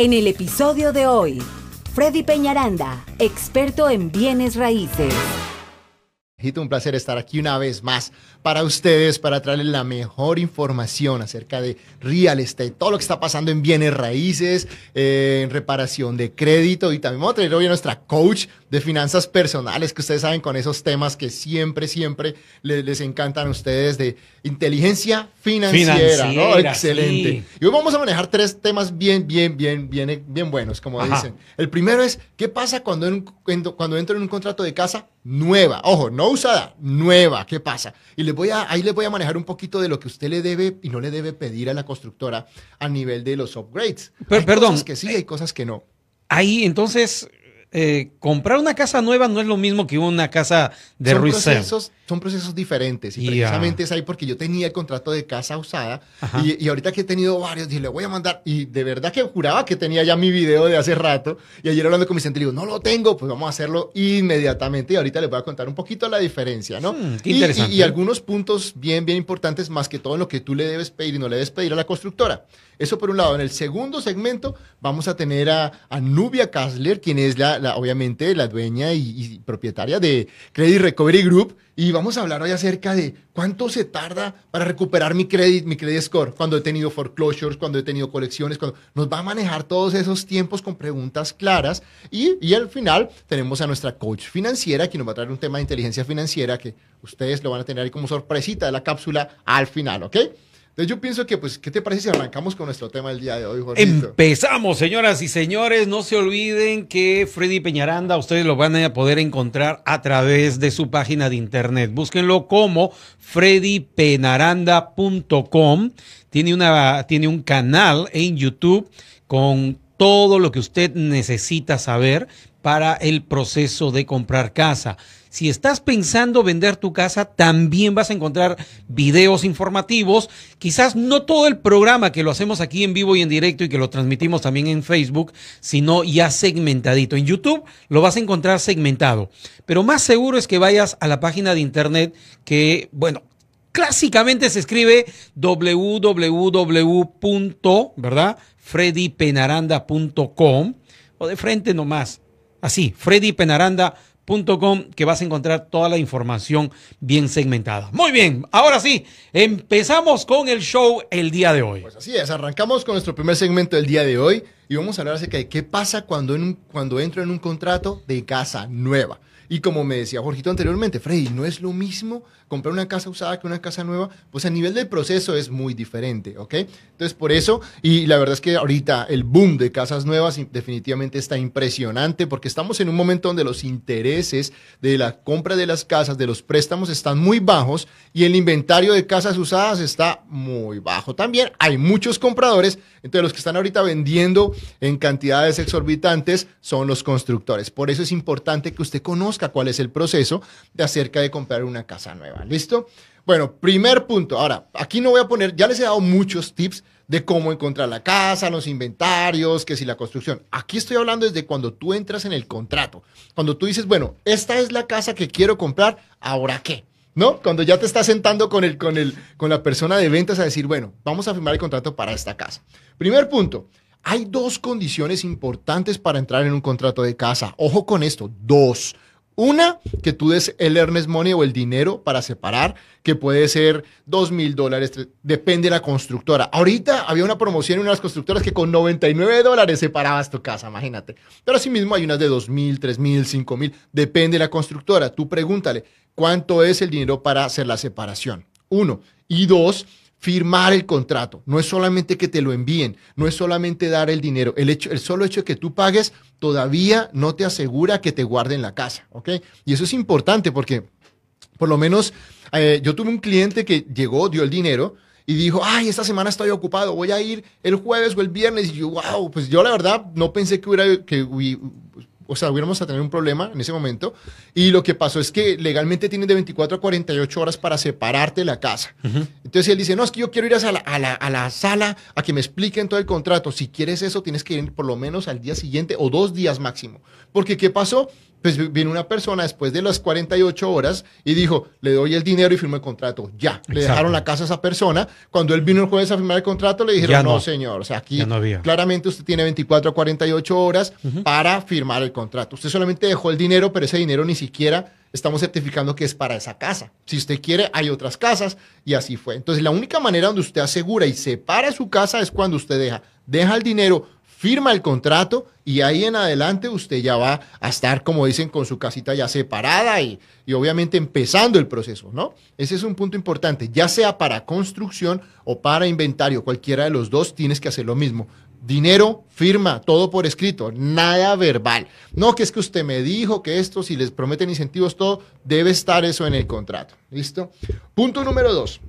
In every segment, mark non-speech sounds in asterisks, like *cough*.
En el episodio de hoy, Freddy Peñaranda, experto en bienes raíces. Un placer estar aquí una vez más para ustedes, para traerles la mejor información acerca de real estate, todo lo que está pasando en bienes raíces, eh, en reparación de crédito y también vamos a traer hoy a nuestra coach de finanzas personales, que ustedes saben con esos temas que siempre, siempre les, encantan a ustedes de inteligencia financiera, ¿no? Excelente. Y hoy vamos a manejar tres temas bien, bien, bien, bien, bien buenos, como dicen. El primero es, ¿qué pasa cuando, cuando entro en un contrato de casa nueva? Ojo, no usada, nueva, ¿qué pasa? Y les voy a, ahí les voy a manejar un poquito de lo que usted le debe y no le debe pedir a la constructora a nivel de los upgrades. Pero, hay perdón. Cosas que sí, hay cosas que no. Ahí, entonces, eh, comprar una casa nueva no es lo mismo que una casa de son Procesos, son procesos diferentes y precisamente es ahí porque yo tenía el contrato de casa usada y, ahorita que he tenido varios, dije, le voy a mandar y de verdad que juraba que tenía ya mi video de hace rato y ayer hablando con mi centro digo, no lo tengo, pues vamos a hacerlo inmediatamente y ahorita les voy a contar un poquito la diferencia, ¿no? Hmm, y, y, algunos puntos bien, bien importantes más que todo lo que tú le debes pedir y no le debes pedir a la constructora. Eso por un lado. En el segundo segmento vamos a tener a, Nubia Kassler, quien es la, obviamente la dueña y, propietaria de Credit Recovery Group. Y vamos a hablar hoy acerca de cuánto se tarda para recuperar mi credit, mi credit score, cuando he tenido foreclosures, cuando he tenido colecciones, cuando nos va a manejar todos esos tiempos con preguntas claras. Y, y al final tenemos a nuestra coach financiera, quien nos va a traer un tema de inteligencia financiera que ustedes lo van a tener ahí como sorpresita de la cápsula al final, ¿ok? Yo pienso que, pues, ¿qué te parece si arrancamos con nuestro tema del día de hoy, Jorge? Empezamos, señoras y señores. No se olviden que Freddy Peñaranda, ustedes lo van a poder encontrar a través de su página de internet. Búsquenlo como freddypenaranda.com. Tiene, una, tiene un canal en YouTube con todo lo que usted necesita saber para el proceso de comprar casa. Si estás pensando vender tu casa, también vas a encontrar videos informativos. Quizás no todo el programa que lo hacemos aquí en vivo y en directo y que lo transmitimos también en Facebook, sino ya segmentadito. En YouTube lo vas a encontrar segmentado. Pero más seguro es que vayas a la página de internet que, bueno, clásicamente se escribe www. ¿verdad? freddypenaranda.com o de frente nomás. Así, freddypenaranda.com que vas a encontrar toda la información bien segmentada. Muy bien, ahora sí, empezamos con el show el día de hoy. Pues así es, arrancamos con nuestro primer segmento del día de hoy y vamos a hablar acerca de qué pasa cuando, en cuando entro en un contrato de casa nueva. Y como me decía Jorgito anteriormente, Freddy, no es lo mismo comprar una casa usada que una casa nueva, pues a nivel del proceso es muy diferente, ¿ok? Entonces, por eso, y la verdad es que ahorita el boom de casas nuevas definitivamente está impresionante porque estamos en un momento donde los intereses de la compra de las casas, de los préstamos están muy bajos y el inventario de casas usadas está muy bajo. También hay muchos compradores, entonces los que están ahorita vendiendo en cantidades exorbitantes son los constructores. Por eso es importante que usted conozca cuál es el proceso de acerca de comprar una casa nueva. ¿Listo? Bueno, primer punto. Ahora, aquí no voy a poner, ya les he dado muchos tips de cómo encontrar la casa, los inventarios, que si la construcción. Aquí estoy hablando desde cuando tú entras en el contrato. Cuando tú dices, bueno, esta es la casa que quiero comprar, ¿ahora qué? ¿No? Cuando ya te estás sentando con, el, con, el, con la persona de ventas a decir, bueno, vamos a firmar el contrato para esta casa. Primer punto, hay dos condiciones importantes para entrar en un contrato de casa. Ojo con esto, dos. Una, que tú des el earnest money o el dinero para separar, que puede ser dos mil dólares, depende de la constructora. Ahorita había una promoción en unas constructoras que con 99 dólares separabas tu casa, imagínate. Pero asimismo hay unas de dos mil, tres mil, cinco mil, depende de la constructora. Tú pregúntale, ¿cuánto es el dinero para hacer la separación? Uno. Y dos, firmar el contrato. No es solamente que te lo envíen, no es solamente dar el dinero. El, hecho, el solo hecho de que tú pagues todavía no te asegura que te guarden la casa, ¿ok? Y eso es importante porque, por lo menos, eh, yo tuve un cliente que llegó, dio el dinero y dijo, ay, esta semana estoy ocupado, voy a ir el jueves o el viernes. Y yo, wow, pues yo la verdad no pensé que hubiera, que o sea, hubiéramos a tener un problema en ese momento. Y lo que pasó es que legalmente tienes de 24 a 48 horas para separarte de la casa. Entonces él dice, no, es que yo quiero ir a la, a, la, sala a que me expliquen todo el contrato. Si quieres eso, tienes que ir por lo menos al día siguiente o dos días máximo. Porque ¿qué pasó? Pues viene una persona después de las 48 horas y dijo, le doy el dinero y firmo el contrato. Ya, le dejaron la casa a esa persona. Cuando él vino el jueves a firmar el contrato, le dijeron, no. no. señor, o sea, aquí no claramente usted tiene 24 a 48 horas para firmar el contrato. Usted solamente dejó el dinero, pero ese dinero ni siquiera estamos certificando que es para esa casa. Si usted quiere, hay otras casas y así fue. Entonces, la única manera donde usted asegura y separa su casa es cuando usted deja, deja el dinero, firma el contrato y ahí en adelante usted ya va a estar, como dicen, con su casita ya separada y, y obviamente empezando el proceso, ¿no? Ese es un punto importante, ya sea para construcción o para inventario, cualquiera de los dos tienes que hacer lo mismo. Dinero, firma, todo por escrito, nada verbal. No que es que usted me dijo que esto, si les prometen incentivos, todo, debe estar eso en el contrato. ¿Listo? Punto número dos.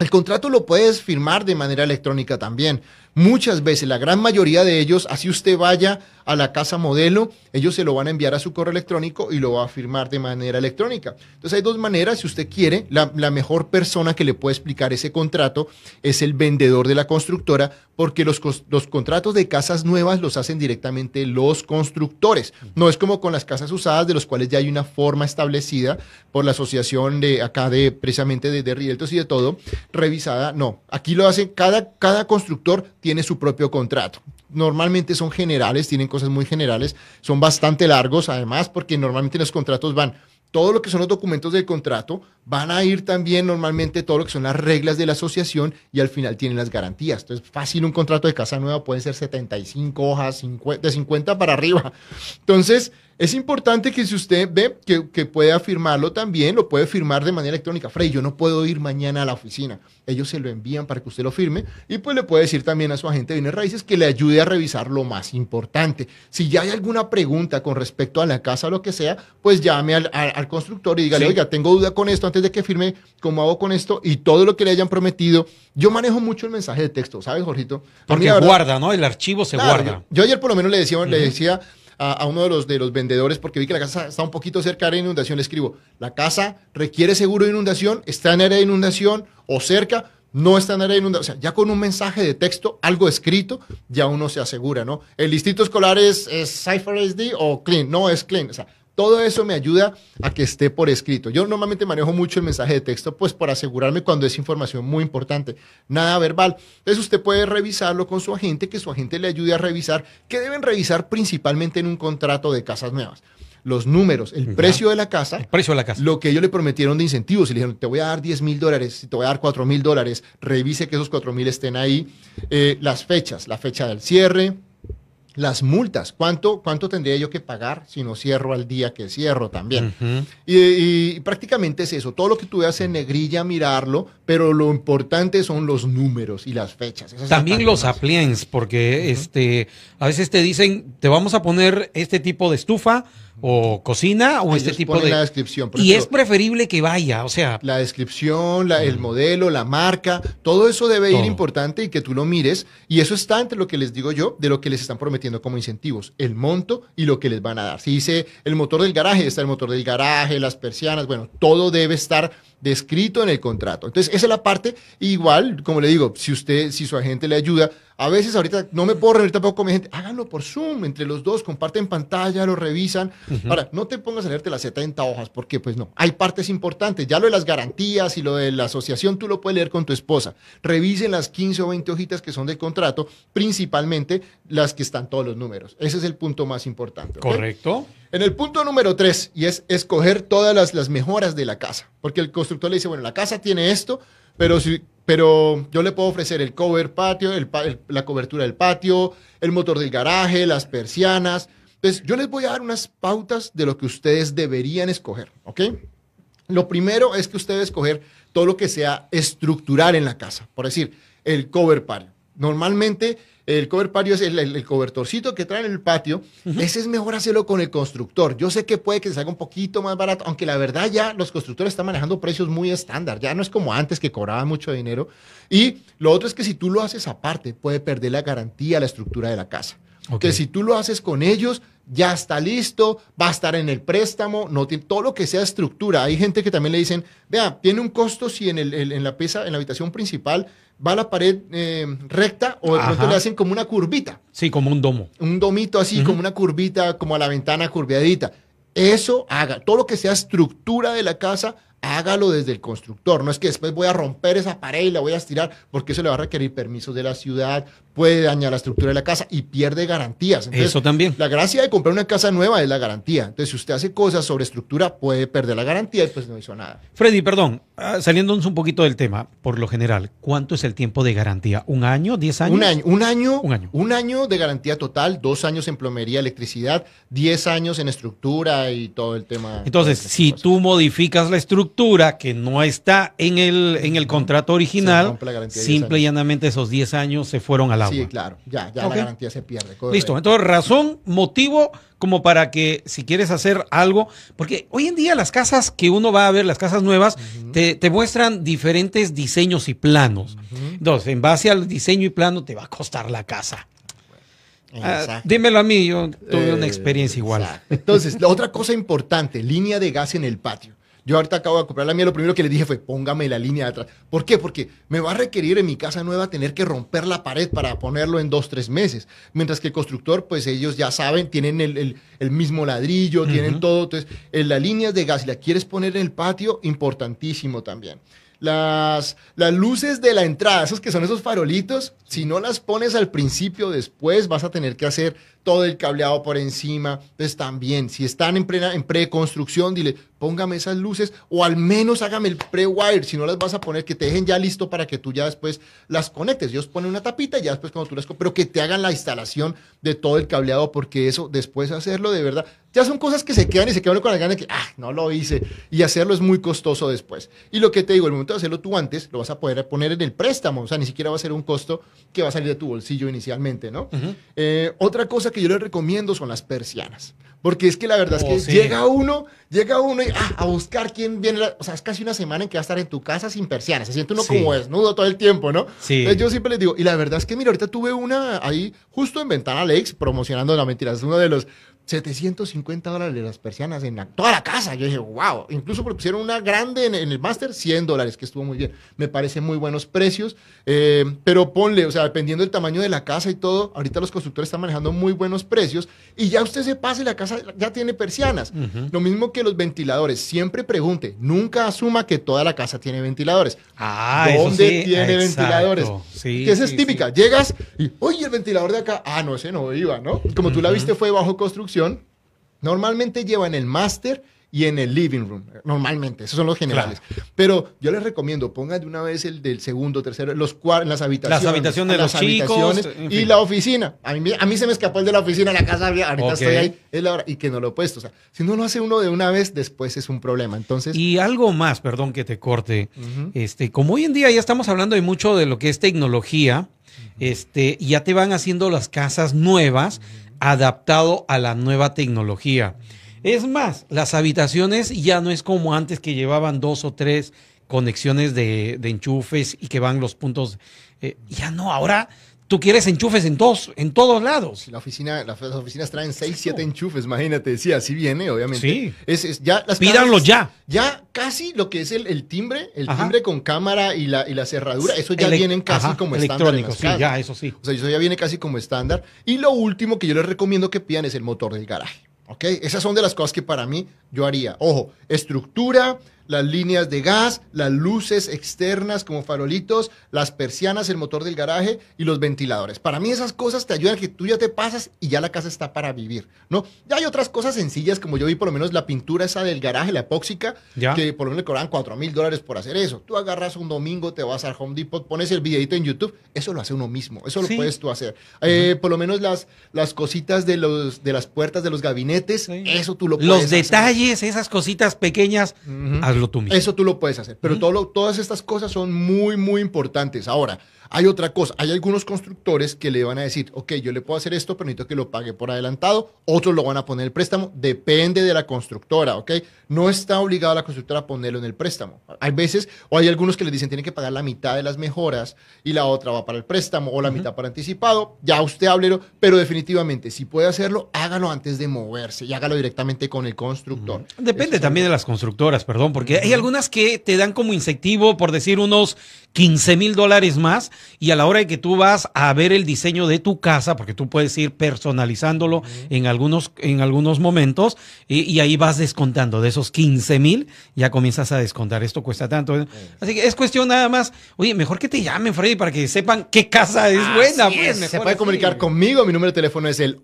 El contrato lo puedes firmar de manera electrónica también. Muchas veces, la gran mayoría de ellos, así usted vaya a la casa modelo, ellos se lo van a enviar a su correo electrónico y lo va a firmar de manera electrónica. Entonces hay dos maneras, si usted quiere, la, mejor persona que le puede explicar ese contrato es el vendedor de la constructora, porque los, los contratos de casas nuevas los hacen directamente los constructores. No es como con las casas usadas, de los cuales ya hay una forma establecida por la asociación de acá de precisamente de, de Rieltos y de todo, revisada. No, aquí lo hacen, cada, cada constructor tiene su propio contrato. Normalmente son generales, tienen cosas muy generales, son bastante largos además, porque normalmente los contratos van todo lo que son los documentos del contrato, van a ir también normalmente todo lo que son las reglas de la asociación y al final tienen las garantías. Entonces, fácil un contrato de casa nueva puede ser 75 hojas, 50, de 50 para arriba. Entonces, es importante que si usted ve que, que pueda firmarlo también, lo puede firmar de manera electrónica. Frey, yo no puedo ir mañana a la oficina. Ellos se lo envían para que usted lo firme y pues le puede decir también a su agente de bienes raíces que le ayude a revisar lo más importante. Si ya hay alguna pregunta con respecto a la casa o lo que sea, pues llame al, al- al constructor y dígale, Sí. oiga, tengo duda con esto antes de que firme, ¿cómo hago con esto? Y todo lo que le hayan prometido. Yo manejo mucho el mensaje de texto, ¿sabes, Jorgito? Mí, Porque verdad- guarda, ¿no? El archivo se Claro, guarda. Yo, yo ayer por lo menos le decía, le decía a, uno de los, de los vendedores, porque vi que la casa está un poquito cerca de la inundación, escribo, la casa requiere seguro de inundación, está en área de inundación o cerca, no está en área de inundación. O sea, ya con un mensaje de texto, algo escrito, ya uno se asegura, ¿no? El distrito escolar es, es Cypher SD o Clean, no es Clean. O sea, todo eso me ayuda a que esté por escrito. Yo normalmente manejo mucho el mensaje de texto, pues por asegurarme cuando es información muy importante, nada verbal. Entonces usted puede revisarlo con su agente, que su agente le ayude a revisar, que deben revisar principalmente en un contrato de casas nuevas. Los números, el precio de la casa, El precio de la casa. lo que ellos le prometieron de incentivos. Y le dijeron, te voy a dar 10 mil dólares, te voy a dar 4 mil dólares, revise que esos 4 mil estén ahí. Eh, las fechas, la fecha del cierre, las multas, ¿cuánto, ¿cuánto tendría yo que pagar si no cierro al día que cierro también? Y, y prácticamente es eso, todo lo que tú veas en negrilla, mirarlo, pero lo importante son los números y las fechas. También los appliances, porque este, a veces te dicen, te vamos a poner este tipo de estufa o cocina o este tipo de... la descripción. Y es preferible que vaya, o sea, la descripción, la- el modelo, la marca, todo eso debe ir importante y que tú lo mires. Y eso está entre lo que les digo yo, de lo que les están prometiendo como incentivos, el monto y lo que les van a dar. Si dice el motor del garaje, está el motor del garaje, las persianas, bueno, todo debe estar descrito en el contrato. Entonces, esa es la parte, igual, como le digo, si usted, si su agente le ayuda, a veces ahorita no me puedo reunir tampoco con mi gente, háganlo por Zoom, entre los dos, comparten pantalla, lo revisan. Ahora, no te pongas a leerte las 70 hojas, porque pues no, hay partes importantes, ya lo de las garantías y lo de la asociación tú lo puedes leer con tu esposa. Revisen las 15 o 20 hojitas que son del contrato, principalmente las que están todos los números. Ese es el punto más importante. correcto. En el punto número tres, y es escoger todas las, mejoras de la casa, porque el constructor le dice, bueno, la casa tiene esto, pero, pero yo le puedo ofrecer el cover patio, la cobertura del patio, el motor del garaje, las persianas. Entonces, yo les voy a dar unas pautas de lo que ustedes deberían escoger, ¿ok? Lo primero es que usted debe escoger todo lo que sea estructural en la casa. Por decir, el cover patio. Normalmente el cover patio es el, el- el cobertorcito que traen en el patio. Ese es mejor hacerlo con el constructor. Yo sé que puede que se haga un poquito más barato, aunque la verdad ya los constructores están manejando precios muy estándar. Ya no es como antes que cobraban mucho dinero. Y lo otro es que si tú lo haces aparte, puede perder la garantía, la estructura de la casa. Que si tú lo haces con ellos, ya está listo, va a estar en el préstamo, no tiene, todo lo que sea estructura. Hay gente que también le dicen, vea, tiene un costo si en, el, en la pieza, en la habitación principal, va la pared eh, recta o de pronto le hacen como una curvita, Sí, como un domo. un domito así, como una curvita, como a la ventana curveadita. Eso haga. Todo lo que sea estructura de la casa, hágalo desde el constructor. No es que después voy a romper esa pared y la voy a estirar, porque eso le va a requerir permisos de la ciudad, puede dañar la estructura de la casa y pierde garantías. eso también. La gracia de comprar una casa nueva es la garantía. Entonces, si usted hace cosas sobre estructura, puede perder la garantía y pues no hizo nada. Freddy, perdón, ah, saliéndonos un poquito del tema, por lo general, ¿cuánto es el tiempo de garantía? ¿Un año? ¿Diez años? Un año, un año, un año. Un año de garantía total, dos años en plomería, electricidad, diez años en estructura y todo el tema. Entonces, si tú modificas la estructura que no está en el, en el contrato original, simple y llanamente esos diez años se fueron al agua. Sí, claro, ya ya, la garantía se pierde. Listo, entonces razón, motivo como para que si quieres hacer algo, porque hoy en día las casas que uno va a ver, las casas nuevas, te, muestran diferentes diseños y planos. Entonces, en base al diseño y plano te va a costar la casa. Ah, dímelo a mí, yo tuve una experiencia igual. Entonces, la otra cosa importante, línea de gas en el patio. Yo ahorita acabo de comprar la mía, lo primero que le dije fue, póngame la línea de atrás. ¿Por qué? Porque me va a requerir en mi casa nueva tener que romper la pared para ponerlo en dos, tres meses. Mientras que el constructor, pues ellos ya saben, tienen el, mismo ladrillo, tienen todo. Entonces, en las líneas de gas, si la quieres poner en el patio, importantísimo también. Las, las luces de la entrada, esos que son esos farolitos, si no las pones al principio, después vas a tener que hacer todo el cableado por encima. Entonces también, si están en, plena, en preconstrucción, dile, póngame esas luces o al menos hágame el pre-wire, si no las vas a poner, que te dejen ya listo para que tú ya después las conectes. Ellos ponen una tapita y ya después cuando tú las... Pero que te hagan la instalación de todo el cableado, porque eso después hacerlo de verdad, ya son cosas que se quedan y se quedan con la gana de que, ah, no lo hice. Y hacerlo es muy costoso después. Y lo que te digo, el momento de hacerlo tú antes, lo vas a poder poner en el préstamo. O sea, ni siquiera va a ser un costo que va a salir de tu bolsillo inicialmente, ¿no? Eh, otra cosa que yo les recomiendo son las persianas. Porque es que la verdad es que oh, llega uno, llega uno y, ah, a buscar quién viene. o sea, es casi una semana en que va a estar en tu casa sin persianas. Se siente uno como desnudo todo el tiempo, ¿no? Sí. Entonces yo siempre les digo, y la verdad es que, mira, ahorita tuve una ahí justo en Ventana Lakes promocionando la mentira. Es uno de los 750 dólares las persianas en toda la casa. Yo dije, wow. Incluso pusieron una grande en, el máster, 100 dólares, que estuvo muy bien. Me parece muy buenos precios. Eh, pero ponle, o sea, dependiendo del tamaño de la casa y todo, ahorita los constructores están manejando muy buenos precios. Y ya usted se pase, la casa ya tiene persianas. Lo mismo que los ventiladores. Siempre pregunte, nunca asuma que toda la casa tiene ventiladores. Ah, ¿Dónde tiene ventiladores? Sí, que esa es típica. Llegas y, oye, el ventilador de acá. Ah, no, ese no iba, ¿no? Como tú la viste, fue bajo construcción normalmente lleva en el máster y en el living room. Normalmente, esos son los generales. Pero yo les recomiendo, pongan de una vez el del segundo, tercero, los las habitaciones. Las habitaciones de los chicos. Y la oficina. A mí, a mí se me escapó el de la oficina, la casa, ahorita estoy ahí, es la hora, y que no lo he puesto. O sea, si no lo hace uno de una vez, después es un problema. Entonces. Y algo más, perdón que te corte. este, como hoy en día ya estamos hablando de mucho de lo que es tecnología, este, ya te van haciendo las casas nuevas adaptado a la nueva tecnología. Es más, las habitaciones ya no es como antes que llevaban dos o tres conexiones de, enchufes y que van los puntos. Eh, ya no, ahora tú quieres enchufes en todos, en todos lados. La oficina, las, oficinas traen seis, siete enchufes, imagínate. Sí, así viene, obviamente. Sí. Es, ya las Pídanlo ya. Ya casi lo que es el, timbre, el timbre con cámara y la, y la cerradura, eso ya vienen casi como estándar. En sí, ya, eso sí. O sea, eso ya viene casi como estándar. Y lo último que yo les recomiendo que pidan es el motor del garaje. ¿Ok? Esas son de las cosas que para mí yo haría. Ojo, estructura, las líneas de gas, las luces externas como farolitos, las persianas, el motor del garaje y los ventiladores. Para mí esas cosas te ayudan a que tú ya te pasas y ya la casa está para vivir, ¿no? Ya hay otras cosas sencillas como yo vi por lo menos la pintura esa del garaje, la epóxica, que por lo menos le cobran 4 mil dólares por hacer eso. Tú agarras un domingo, te vas al Home Depot, pones el videito en YouTube, eso lo hace uno mismo, eso lo puedes tú hacer. Eh, por lo menos las, las cositas de, los, de las puertas de los gabinetes, eso tú lo puedes Los detalles, esas cositas pequeñas, eso tú lo puedes hacer. Pero todas estas cosas son muy, muy importantes. Ahora, hay otra cosa, hay algunos constructores que le van a decir, ok, yo le puedo hacer esto, pero necesito que lo pague por adelantado, otros lo van a poner en el préstamo, depende de la constructora, ok. No está obligada la constructora a ponerlo en el préstamo. Hay veces, o hay algunos que le dicen, tienen que pagar la mitad de las mejoras y la otra va para el préstamo o la mitad para anticipado, ya usted háblelo, pero definitivamente, si puede hacerlo, hágalo antes de moverse y hágalo directamente con el constructor. Depende también de las constructoras, perdón, porque hay algunas que te dan como incentivo, por decir, unos 15 mil dólares más, y a la hora de que tú vas a ver el diseño de tu casa, porque tú puedes ir personalizándolo en, algunos, en algunos momentos, y, y ahí vas descontando de esos 15 mil, ya comienzas a descontar, esto cuesta tanto. Así que es cuestión nada más, oye, mejor que te llamen, Freddy, para que sepan qué casa es buena. Pues, es. Se puede así. comunicar conmigo. Mi número de teléfono es el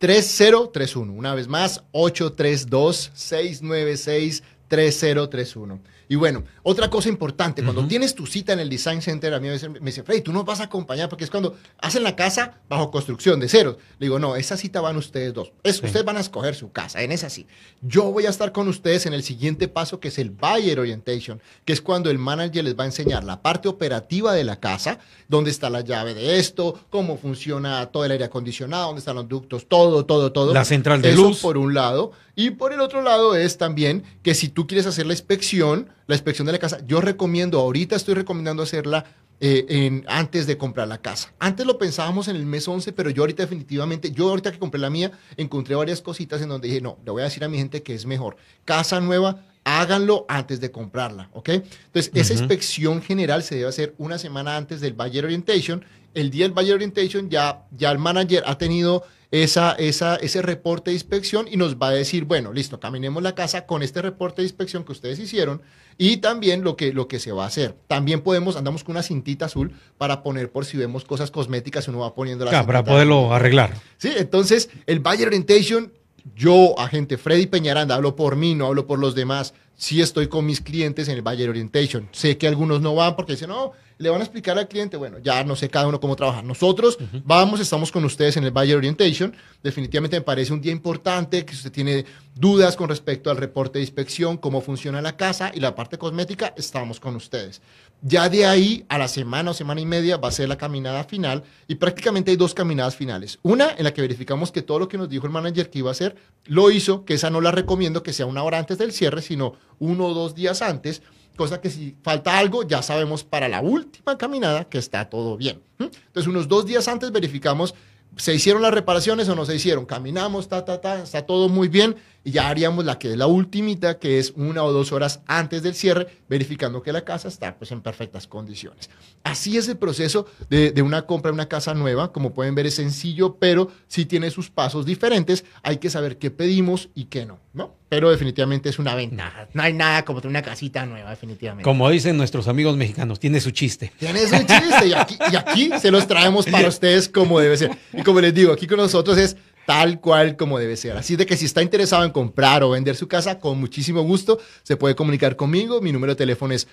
832-696-3031. Una vez más, 832-696-3031. Y bueno, otra cosa importante, cuando tienes tu cita en el Design Center, a mí a veces me dicen, Freddy, tú nos vas a acompañar porque es cuando hacen la casa bajo construcción de ceros. Le digo, no, esa cita van ustedes dos. Es, Ustedes van a escoger su casa, en esa sí. Yo voy a estar con ustedes en el siguiente paso, que es el Buyer Orientation, que es cuando el manager les va a enseñar la parte operativa de la casa, dónde está la llave de esto, cómo funciona todo el aire acondicionado, dónde están los ductos, todo, todo, todo. La central de Eso luz. por un lado. Y por el otro lado es también que si tú quieres hacer la inspección, la inspección de la casa, yo recomiendo, ahorita estoy recomendando hacerla eh, en, antes de comprar la casa. Antes lo pensábamos en el mes 11, pero yo ahorita definitivamente, yo ahorita que compré la mía, encontré varias cositas en donde dije, no, le voy a decir a mi gente que es mejor. Casa nueva, háganlo antes de comprarla, ¿ok? Entonces, esa inspección general se debe hacer una semana antes del Buyer Orientation. El día del Buyer Orientation ya, ya el manager ha tenido esa, esa, ese reporte de inspección y nos va a decir, bueno, listo, caminemos la casa con este reporte de inspección que ustedes hicieron y también lo que, lo que se va a hacer. También podemos, andamos con una cintita azul para poner por si vemos cosas cosméticas, uno va poniendo la Claro, para poderlo arreglar. Sí, entonces el Buyer Orientation, yo, agente Freddy Peñaranda, hablo por mí, no hablo por los demás. Sí estoy con mis clientes en el Buyer Orientation. Sé que algunos no van porque dicen, no, le van a explicar al cliente, bueno, ya no sé cada uno cómo trabaja. Nosotros vamos, estamos con ustedes en el Buyer Orientation. Definitivamente me parece un día importante que si usted tiene dudas con respecto al reporte de inspección, cómo funciona la casa y la parte cosmética, estamos con ustedes. Ya de ahí a la semana o semana y media va a ser la caminada final y prácticamente hay dos caminadas finales. Una en la que verificamos que todo lo que nos dijo el manager que iba a hacer lo hizo, que esa no la recomiendo que sea una hora antes del cierre, sino uno o dos días antes, cosa que si falta algo ya sabemos para la última caminada que está todo bien. Entonces unos dos días antes verificamos se hicieron las reparaciones o no se hicieron, caminamos, ta, ta, ta, está todo muy bien y ya haríamos la que es la ultimita, que es una o dos horas antes del cierre, verificando que la casa está pues en perfectas condiciones. Así es el proceso de, de una compra de una casa nueva, como pueden ver es sencillo, pero sí tiene sus pasos diferentes, hay que saber qué pedimos y qué no, ¿no? Pero definitivamente es una ventaja, no hay nada como tener una casita nueva, definitivamente. Como dicen nuestros amigos mexicanos, tiene su chiste. Tienes un chiste y aquí, y aquí se los traemos para *laughs* ustedes como debe ser. Y como les digo, aquí con nosotros es tal cual como debe ser. Así de que si está interesado en comprar o vender su casa, con muchísimo gusto se puede comunicar conmigo. Mi número de teléfono es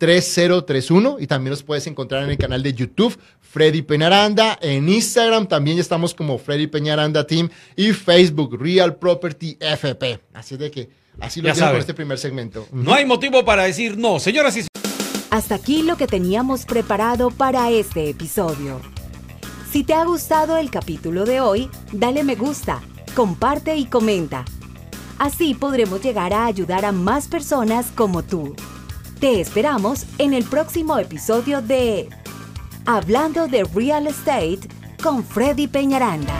832-696-3031 y también nos puedes encontrar en el canal de YouTube Freddy Peñaranda. En Instagram también estamos como Freddy Peñaranda Team y Facebook Real Property FP. Así de que así lo Ya dejo saben. este primer segmento. No hay motivo para decir no. Señoras y Hasta aquí lo que teníamos preparado para este episodio. Si te ha gustado el capítulo de hoy, dale me gusta, comparte y comenta. Así podremos llegar a ayudar a más personas como tú. Te esperamos en el próximo episodio de Hablando de Real Estate con Freddy Peñaranda.